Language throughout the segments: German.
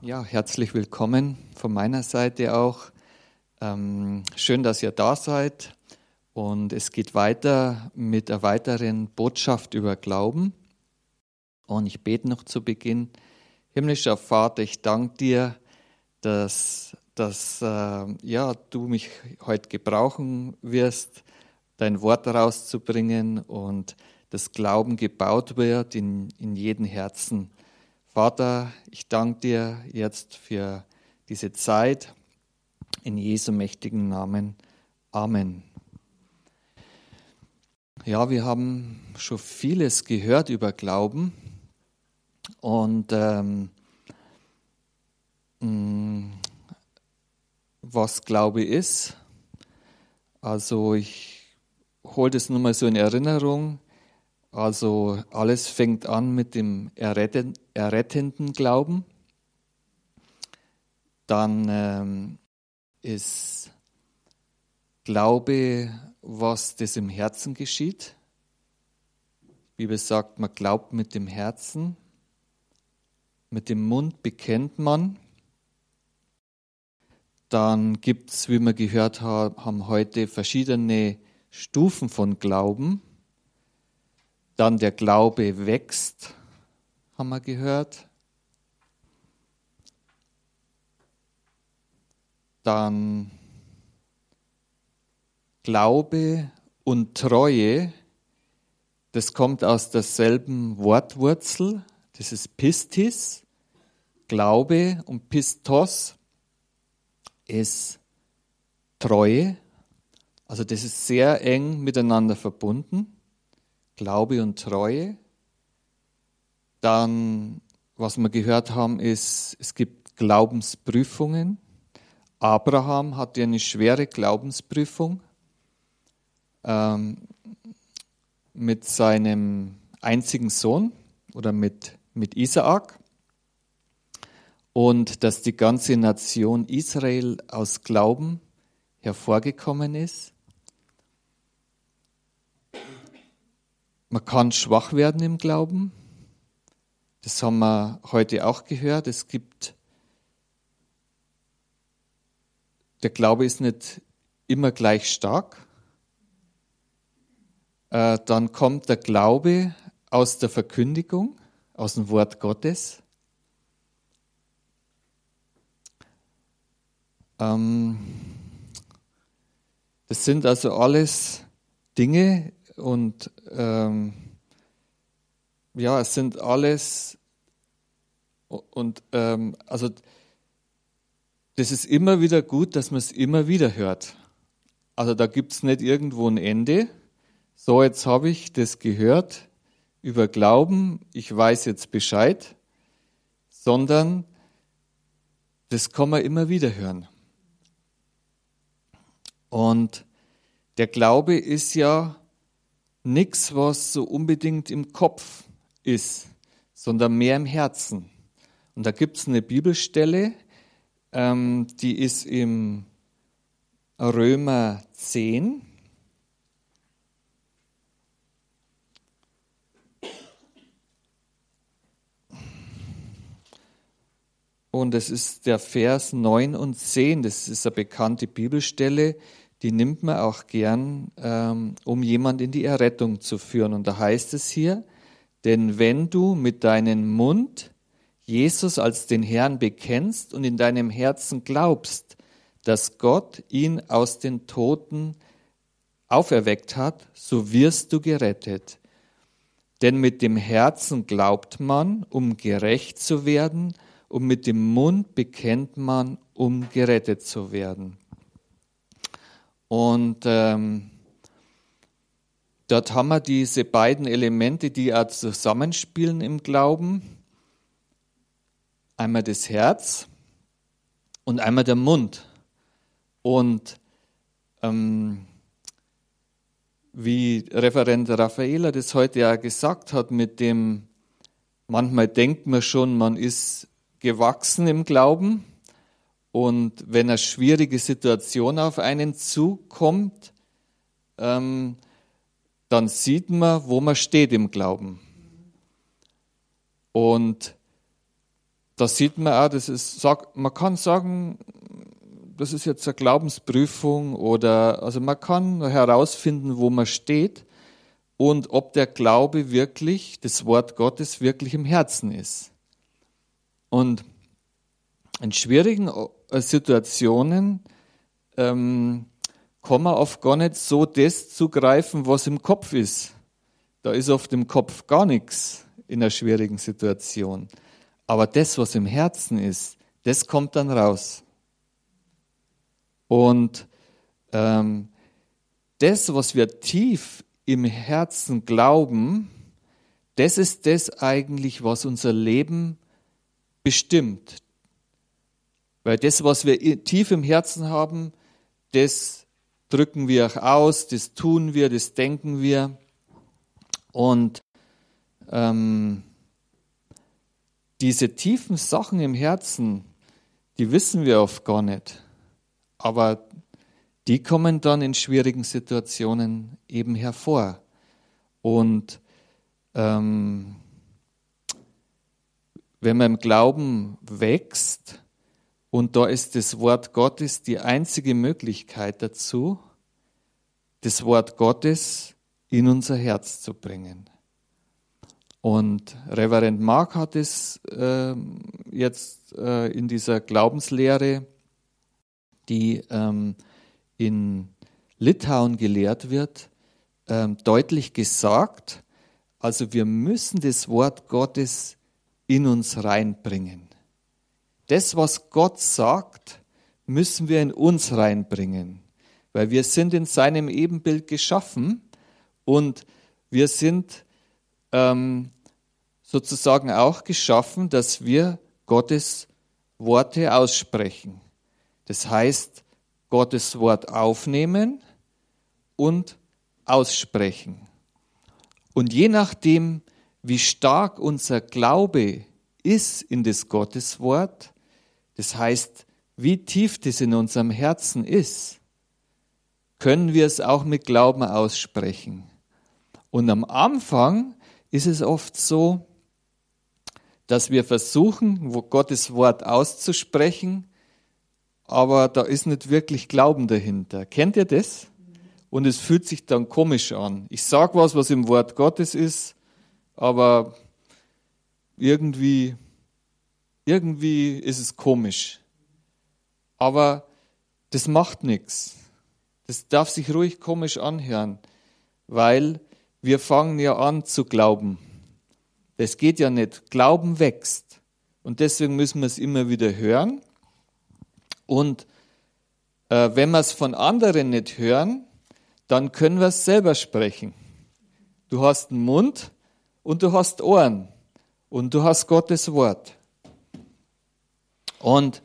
Ja, herzlich willkommen von meiner Seite auch. Ähm, schön, dass ihr da seid. Und es geht weiter mit einer weiteren Botschaft über Glauben. Und ich bete noch zu Beginn. Himmlischer Vater, ich danke dir, dass, dass äh, ja, du mich heute gebrauchen wirst, dein Wort rauszubringen und das Glauben gebaut wird in, in jedem Herzen. Vater, ich danke dir jetzt für diese Zeit. In Jesu mächtigen Namen. Amen. Ja, wir haben schon vieles gehört über Glauben. Und ähm, mm, was Glaube ist, also ich hole das nur mal so in Erinnerung. Also alles fängt an mit dem errettenden Glauben. Dann ähm, ist Glaube, was das im Herzen geschieht. Die Bibel sagt, man glaubt mit dem Herzen, mit dem Mund bekennt man. Dann gibt es, wie wir gehört haben, heute verschiedene Stufen von Glauben. Dann der Glaube wächst, haben wir gehört. Dann Glaube und Treue, das kommt aus derselben Wortwurzel, das ist Pistis. Glaube und Pistos ist Treue. Also das ist sehr eng miteinander verbunden. Glaube und Treue. Dann, was wir gehört haben, ist, es gibt Glaubensprüfungen. Abraham hatte eine schwere Glaubensprüfung ähm, mit seinem einzigen Sohn oder mit, mit Isaak. Und dass die ganze Nation Israel aus Glauben hervorgekommen ist. Man kann schwach werden im Glauben. Das haben wir heute auch gehört. Es gibt, der Glaube ist nicht immer gleich stark. Äh, dann kommt der Glaube aus der Verkündigung, aus dem Wort Gottes. Ähm, das sind also alles Dinge, und ähm, ja, es sind alles und ähm, also das ist immer wieder gut, dass man es immer wieder hört. Also da gibt es nicht irgendwo ein Ende. So, jetzt habe ich das gehört über Glauben, ich weiß jetzt Bescheid, sondern das kann man immer wieder hören. Und der Glaube ist ja nichts, was so unbedingt im Kopf ist, sondern mehr im Herzen. Und da gibt es eine Bibelstelle, ähm, die ist im Römer 10. Und es ist der Vers 9 und 10, das ist eine bekannte Bibelstelle, die nimmt man auch gern, ähm, um jemand in die Errettung zu führen. Und da heißt es hier, denn wenn du mit deinem Mund Jesus als den Herrn bekennst und in deinem Herzen glaubst, dass Gott ihn aus den Toten auferweckt hat, so wirst du gerettet. Denn mit dem Herzen glaubt man, um gerecht zu werden, und mit dem Mund bekennt man, um gerettet zu werden. Und ähm, dort haben wir diese beiden Elemente, die auch zusammenspielen im Glauben. Einmal das Herz und einmal der Mund. Und ähm, wie Referent Raffaela das heute ja gesagt hat, mit dem, manchmal denkt man schon, man ist gewachsen im Glauben, und wenn eine schwierige Situation auf einen zukommt, ähm, dann sieht man, wo man steht im Glauben. Und da sieht man auch, das ist, man kann sagen, das ist jetzt eine Glaubensprüfung oder, also man kann herausfinden, wo man steht und ob der Glaube wirklich, das Wort Gottes wirklich im Herzen ist. Und in schwierigen Situationen ähm, kann man oft gar nicht so das zugreifen, was im Kopf ist. Da ist auf dem Kopf gar nichts in einer schwierigen Situation. Aber das, was im Herzen ist, das kommt dann raus. Und ähm, das, was wir tief im Herzen glauben, das ist das eigentlich, was unser Leben bestimmt. Weil das, was wir tief im Herzen haben, das drücken wir auch aus, das tun wir, das denken wir. Und ähm, diese tiefen Sachen im Herzen, die wissen wir oft gar nicht. Aber die kommen dann in schwierigen Situationen eben hervor. Und ähm, wenn man im Glauben wächst, und da ist das Wort Gottes die einzige Möglichkeit dazu, das Wort Gottes in unser Herz zu bringen. Und Reverend Mark hat es äh, jetzt äh, in dieser Glaubenslehre, die ähm, in Litauen gelehrt wird, ähm, deutlich gesagt. Also wir müssen das Wort Gottes in uns reinbringen. Das, was Gott sagt, müssen wir in uns reinbringen, weil wir sind in seinem Ebenbild geschaffen und wir sind ähm, sozusagen auch geschaffen, dass wir Gottes Worte aussprechen. Das heißt, Gottes Wort aufnehmen und aussprechen. Und je nachdem, wie stark unser Glaube ist in das Gotteswort, das heißt, wie tief das in unserem Herzen ist, können wir es auch mit Glauben aussprechen. Und am Anfang ist es oft so, dass wir versuchen, Gottes Wort auszusprechen, aber da ist nicht wirklich Glauben dahinter. Kennt ihr das? Und es fühlt sich dann komisch an. Ich sage was, was im Wort Gottes ist, aber irgendwie, irgendwie ist es komisch. Aber das macht nichts. Das darf sich ruhig komisch anhören, weil wir fangen ja an zu glauben. Das geht ja nicht. Glauben wächst. Und deswegen müssen wir es immer wieder hören. Und äh, wenn wir es von anderen nicht hören, dann können wir es selber sprechen. Du hast einen Mund und du hast Ohren und du hast Gottes Wort. Und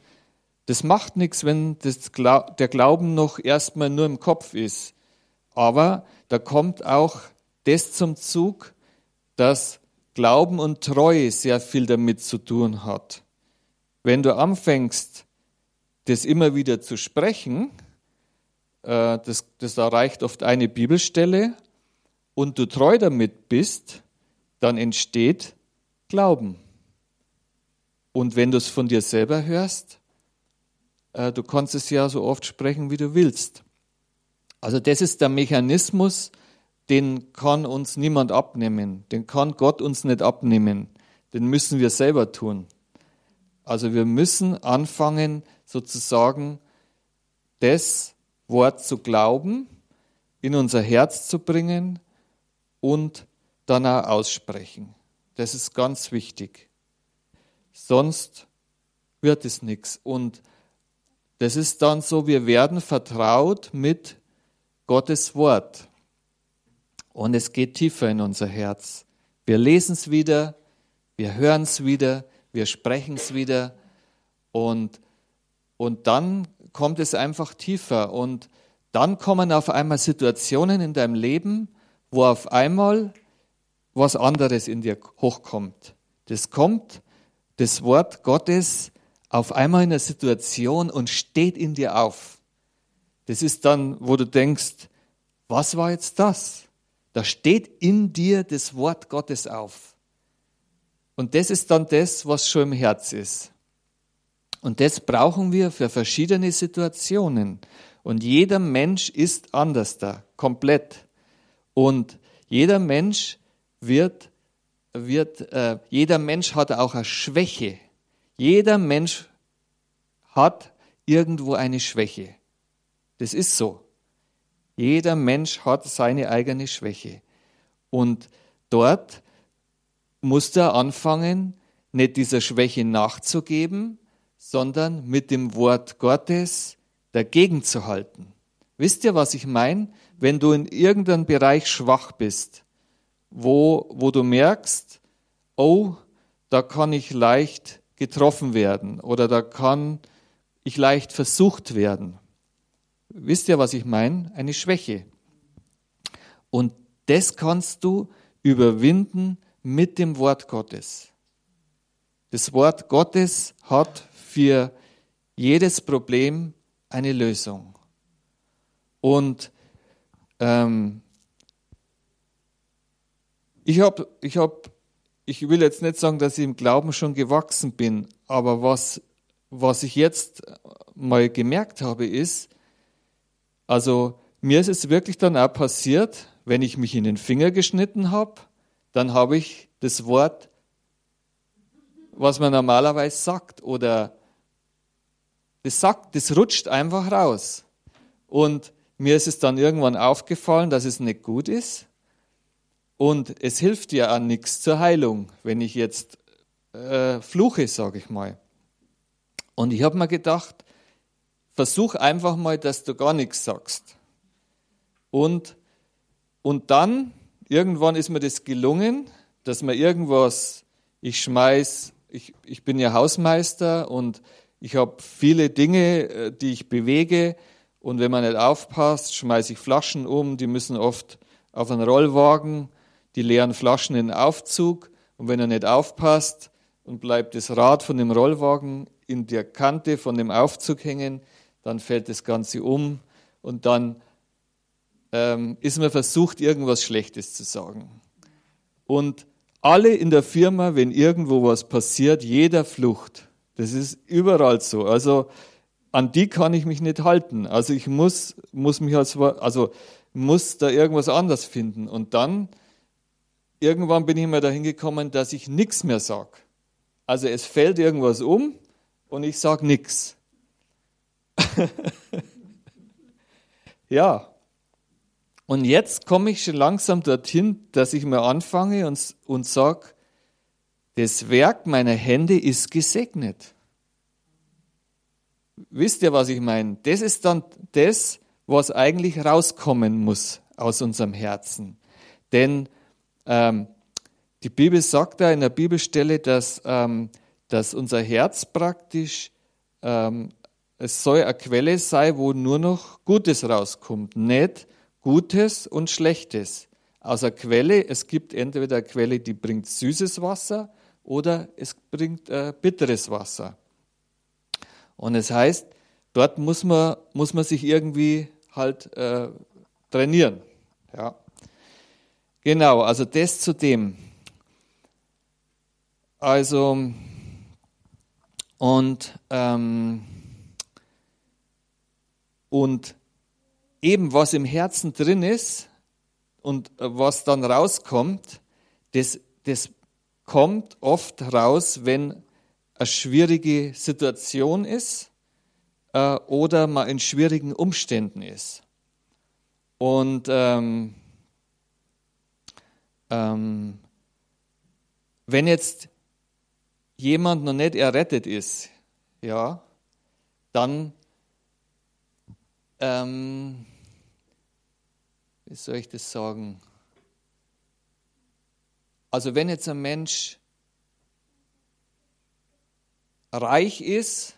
das macht nichts, wenn das, der Glauben noch erstmal nur im Kopf ist. Aber da kommt auch das zum Zug, dass Glauben und Treue sehr viel damit zu tun hat. Wenn du anfängst, das immer wieder zu sprechen, äh, das, das erreicht oft eine Bibelstelle, und du treu damit bist, dann entsteht Glauben. Und wenn du es von dir selber hörst, äh, du kannst es ja so oft sprechen, wie du willst. Also das ist der Mechanismus, den kann uns niemand abnehmen. Den kann Gott uns nicht abnehmen. Den müssen wir selber tun. Also wir müssen anfangen, sozusagen das Wort zu glauben, in unser Herz zu bringen und dann auch aussprechen. Das ist ganz wichtig. Sonst wird es nichts. Und das ist dann so, wir werden vertraut mit Gottes Wort. Und es geht tiefer in unser Herz. Wir lesen es wieder, wir hören es wieder, wir sprechen es wieder und, und dann kommt es einfach tiefer und dann kommen auf einmal Situationen in deinem Leben, wo auf einmal was anderes in dir hochkommt. Das kommt, das Wort Gottes, auf einmal in einer Situation und steht in dir auf. Das ist dann, wo du denkst, was war jetzt das? Da steht in dir das Wort Gottes auf. Und das ist dann das, was schon im Herz ist. Und das brauchen wir für verschiedene Situationen. Und jeder Mensch ist anders da, komplett. Und jeder Mensch wird, wird äh, jeder Mensch hat auch eine Schwäche. Jeder Mensch hat irgendwo eine Schwäche. Das ist so. Jeder Mensch hat seine eigene Schwäche. Und dort muss er anfangen, nicht dieser Schwäche nachzugeben, sondern mit dem Wort Gottes dagegen zu halten. Wisst ihr, was ich meine? Wenn du in irgendeinem Bereich schwach bist, wo, wo du merkst, oh, da kann ich leicht getroffen werden oder da kann ich leicht versucht werden. Wisst ihr, was ich meine? Eine Schwäche. Und das kannst du überwinden mit dem Wort Gottes. Das Wort Gottes hat für jedes Problem eine Lösung. Und ähm, ich habe, ich habe, ich will jetzt nicht sagen, dass ich im Glauben schon gewachsen bin, aber was, was ich jetzt mal gemerkt habe, ist, also mir ist es wirklich dann auch passiert, wenn ich mich in den Finger geschnitten habe, dann habe ich das Wort, was man normalerweise sagt, oder das sagt, das rutscht einfach raus. Und mir ist es dann irgendwann aufgefallen, dass es nicht gut ist. Und es hilft ja an nichts zur Heilung, wenn ich jetzt äh, fluche, sage ich mal. Und ich habe mir gedacht, versuch einfach mal, dass du gar nichts sagst. Und, und dann, irgendwann ist mir das gelungen, dass man irgendwas, ich schmeiß, ich, ich bin ja Hausmeister und ich habe viele Dinge, äh, die ich bewege. Und wenn man nicht aufpasst, schmeiße ich Flaschen um. Die müssen oft auf einen Rollwagen, die leeren Flaschen in den Aufzug. Und wenn er nicht aufpasst und bleibt das Rad von dem Rollwagen in der Kante von dem Aufzug hängen, dann fällt das Ganze um und dann ähm, ist man versucht, irgendwas Schlechtes zu sagen. Und alle in der Firma, wenn irgendwo was passiert, jeder flucht. Das ist überall so. Also an die kann ich mich nicht halten. Also ich muss, muss mich als, also muss da irgendwas anders finden. Und dann, irgendwann bin ich mir dahin gekommen, dass ich nichts mehr sage. Also es fällt irgendwas um und ich sage nichts. ja. Und jetzt komme ich schon langsam dorthin, dass ich mir anfange und, und sage, das Werk meiner Hände ist gesegnet. Wisst ihr, was ich meine? Das ist dann das, was eigentlich rauskommen muss aus unserem Herzen. Denn ähm, die Bibel sagt da in der Bibelstelle, dass, ähm, dass unser Herz praktisch ähm, es soll eine Quelle sein, wo nur noch Gutes rauskommt, nicht Gutes und Schlechtes. Aus der Quelle, es gibt entweder eine Quelle, die bringt süßes Wasser oder es bringt äh, bitteres Wasser. Und es heißt, dort muss man, muss man sich irgendwie halt äh, trainieren. Ja. Genau, also das zu dem. Also, und ähm, und eben was im Herzen drin ist und äh, was dann rauskommt, das, das kommt oft raus, wenn eine schwierige Situation ist äh, oder man in schwierigen Umständen ist. Und ähm, ähm, wenn jetzt jemand noch nicht errettet ist, ja, dann ähm, wie soll ich das sagen? Also wenn jetzt ein Mensch reich ist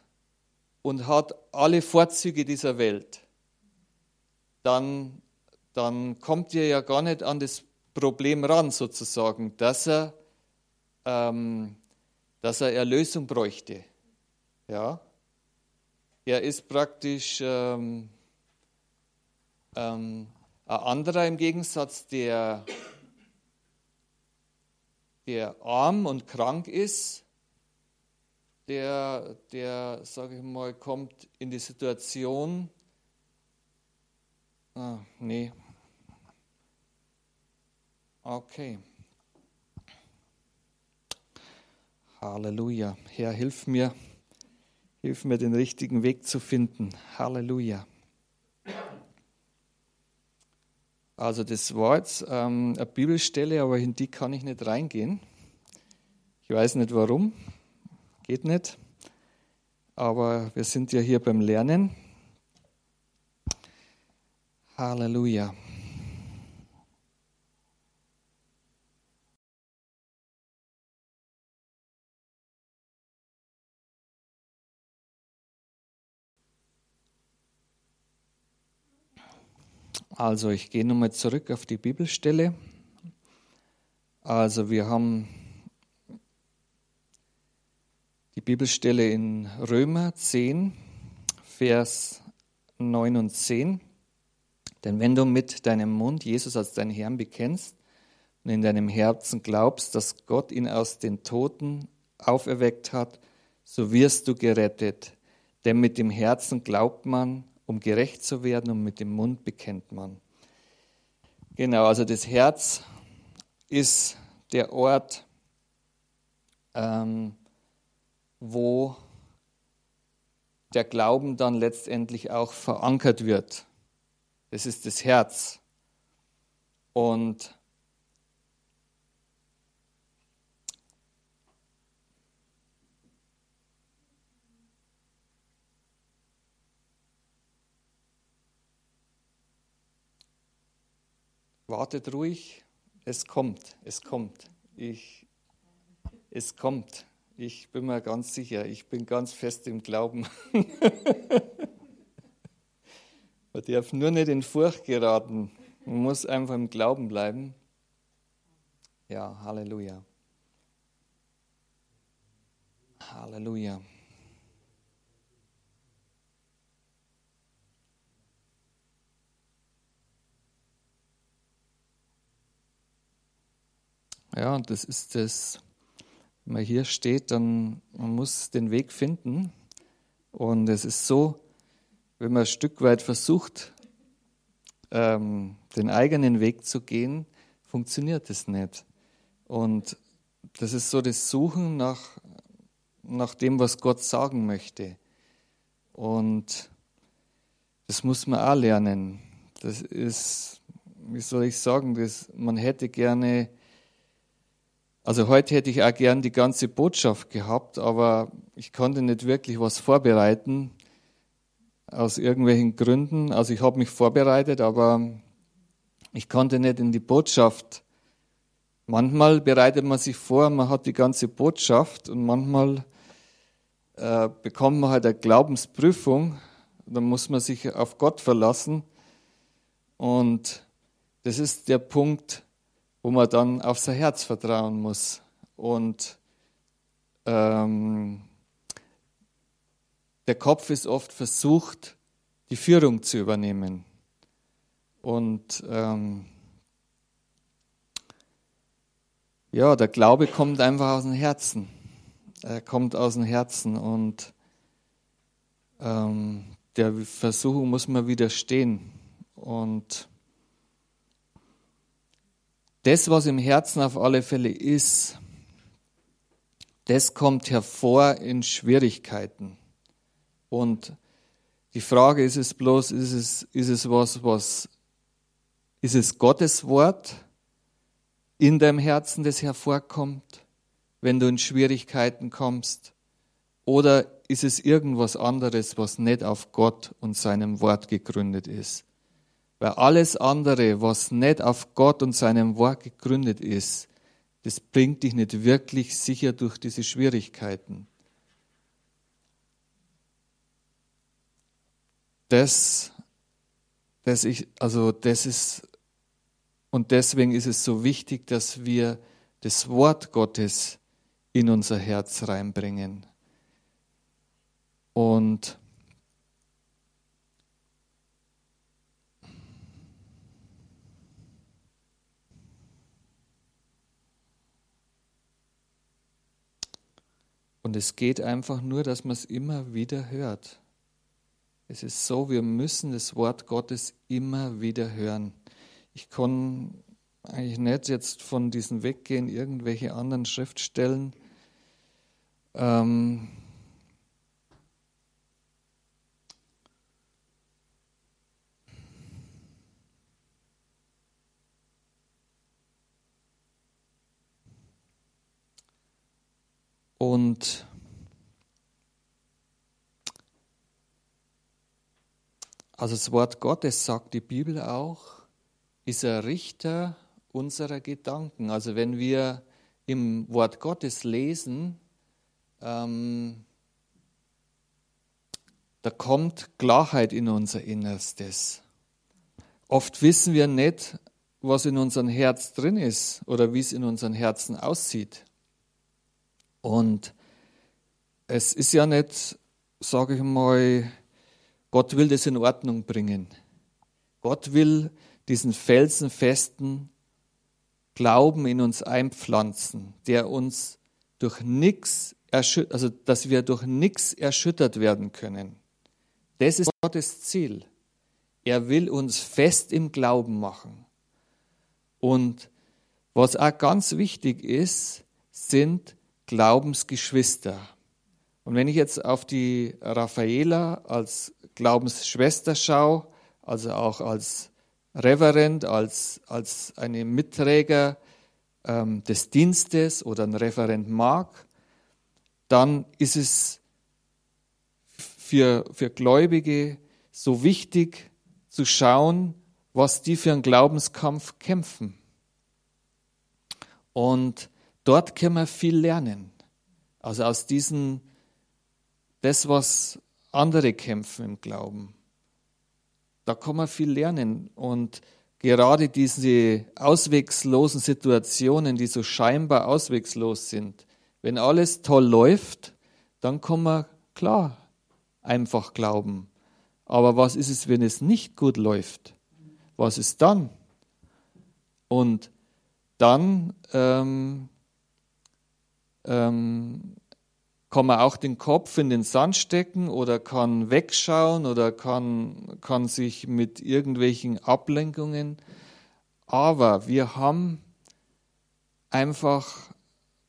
und hat alle Vorzüge dieser Welt, dann, dann kommt er ja gar nicht an das Problem ran, sozusagen, dass er, ähm, dass er Erlösung bräuchte. Ja? Er ist praktisch ähm, ähm, ein anderer im Gegensatz, der, der arm und krank ist, der, der sage ich mal, kommt in die Situation, ah, nee, okay. Halleluja. Herr, hilf mir, hilf mir, den richtigen Weg zu finden. Halleluja. Also das war jetzt ähm, eine Bibelstelle, aber in die kann ich nicht reingehen. Ich weiß nicht warum, geht nicht. Aber wir sind ja hier beim Lernen. Halleluja. Also ich gehe nochmal zurück auf die Bibelstelle. Also wir haben die Bibelstelle in Römer 10, Vers 9 und 10. Denn wenn du mit deinem Mund Jesus als deinen Herrn bekennst und in deinem Herzen glaubst, dass Gott ihn aus den Toten auferweckt hat, so wirst du gerettet. Denn mit dem Herzen glaubt man um gerecht zu werden und mit dem Mund bekennt man. Genau, also das Herz ist der Ort, ähm, wo der Glauben dann letztendlich auch verankert wird. Das ist das Herz. Und wartet ruhig, es kommt, es kommt. Ich, es kommt. Ich bin mir ganz sicher, ich bin ganz fest im Glauben. Man darf nur nicht in Furcht geraten. Man muss einfach im Glauben bleiben. Ja, Halleluja. Halleluja. Ja, und das ist das, wenn man hier steht, dann man muss den Weg finden. Und es ist so, wenn man ein Stück weit versucht, ähm, den eigenen Weg zu gehen, funktioniert es nicht. Und das ist so das Suchen nach, nach dem, was Gott sagen möchte. Und das muss man auch lernen. Das ist, wie soll ich sagen, das, man hätte gerne also heute hätte ich auch gern die ganze Botschaft gehabt, aber ich konnte nicht wirklich was vorbereiten aus irgendwelchen Gründen. Also ich habe mich vorbereitet, aber ich konnte nicht in die Botschaft. Manchmal bereitet man sich vor, man hat die ganze Botschaft und manchmal äh, bekommt man halt eine Glaubensprüfung. Dann muss man sich auf Gott verlassen. Und das ist der Punkt, wo man dann auf sein Herz vertrauen muss. Und ähm, der Kopf ist oft versucht, die Führung zu übernehmen. Und ähm, ja, der Glaube kommt einfach aus dem Herzen. Er kommt aus dem Herzen und ähm, der Versuchung muss man widerstehen. Und das, was im Herzen auf alle Fälle ist, das kommt hervor in Schwierigkeiten. Und die Frage ist es bloß, ist es, ist es was, was, ist es Gottes Wort in deinem Herzen, das hervorkommt, wenn du in Schwierigkeiten kommst? Oder ist es irgendwas anderes, was nicht auf Gott und seinem Wort gegründet ist? Weil alles andere, was nicht auf Gott und seinem Wort gegründet ist, das bringt dich nicht wirklich sicher durch diese Schwierigkeiten. Das, das ich, also das ist, und deswegen ist es so wichtig, dass wir das Wort Gottes in unser Herz reinbringen. Und Und es geht einfach nur, dass man es immer wieder hört. Es ist so, wir müssen das Wort Gottes immer wieder hören. Ich kann eigentlich nicht jetzt von diesen weggehen, irgendwelche anderen Schriftstellen. Ähm, Und also das Wort Gottes sagt die Bibel auch, ist ein Richter unserer Gedanken. Also wenn wir im Wort Gottes lesen, ähm, da kommt Klarheit in unser Innerstes. Oft wissen wir nicht, was in unserem Herz drin ist oder wie es in unseren Herzen aussieht. Und es ist ja nicht, sage ich mal, Gott will das in Ordnung bringen. Gott will diesen felsenfesten Glauben in uns einpflanzen, der uns durch nichts also dass wir durch nichts erschüttert werden können. Das ist Gottes Ziel. Er will uns fest im Glauben machen. Und was auch ganz wichtig ist, sind Glaubensgeschwister. Und wenn ich jetzt auf die Raffaela als Glaubensschwester schaue, also auch als Referent, als, als eine Mitträger ähm, des Dienstes oder ein Referent mag, dann ist es für, für Gläubige so wichtig zu schauen, was die für einen Glaubenskampf kämpfen. Und Dort können wir viel lernen. Also aus diesen, das, was andere kämpfen im Glauben. Da kann man viel lernen. Und gerade diese auswegslosen Situationen, die so scheinbar auswegslos sind, wenn alles toll läuft, dann kann man klar einfach glauben. Aber was ist es, wenn es nicht gut läuft? Was ist dann? Und dann ähm, ähm, kann man auch den Kopf in den Sand stecken oder kann wegschauen oder kann, kann sich mit irgendwelchen Ablenkungen. Aber wir haben einfach,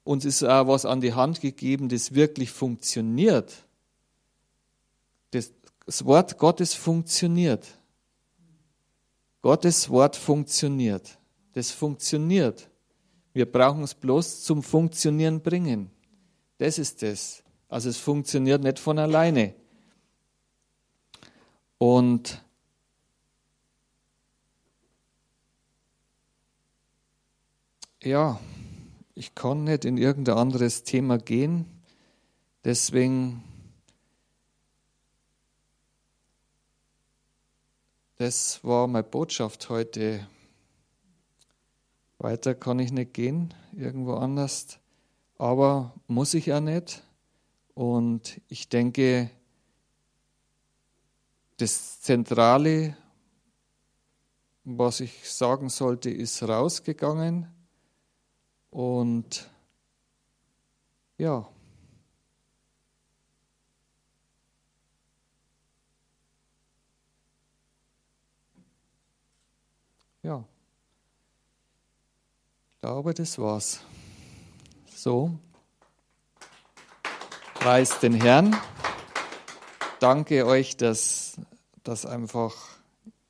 uns ist auch was an die Hand gegeben, das wirklich funktioniert. Das, das Wort Gottes funktioniert. Gottes Wort funktioniert. Das funktioniert. Wir brauchen es bloß zum Funktionieren bringen. Das ist es. Also es funktioniert nicht von alleine. Und ja, ich kann nicht in irgendein anderes Thema gehen. Deswegen, das war meine Botschaft heute. Weiter kann ich nicht gehen, irgendwo anders. Aber muss ich ja nicht. Und ich denke, das Zentrale, was ich sagen sollte, ist rausgegangen. Und ja. Glaube, das war's. So. Preis den Herrn. Danke euch, dass, dass einfach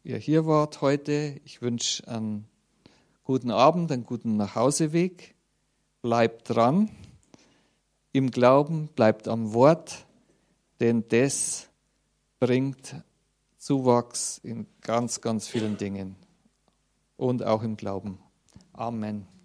ihr hier wart heute. Ich wünsche einen guten Abend, einen guten Nachhauseweg. Bleibt dran im Glauben, bleibt am Wort, denn das bringt Zuwachs in ganz, ganz vielen Dingen und auch im Glauben. Amen.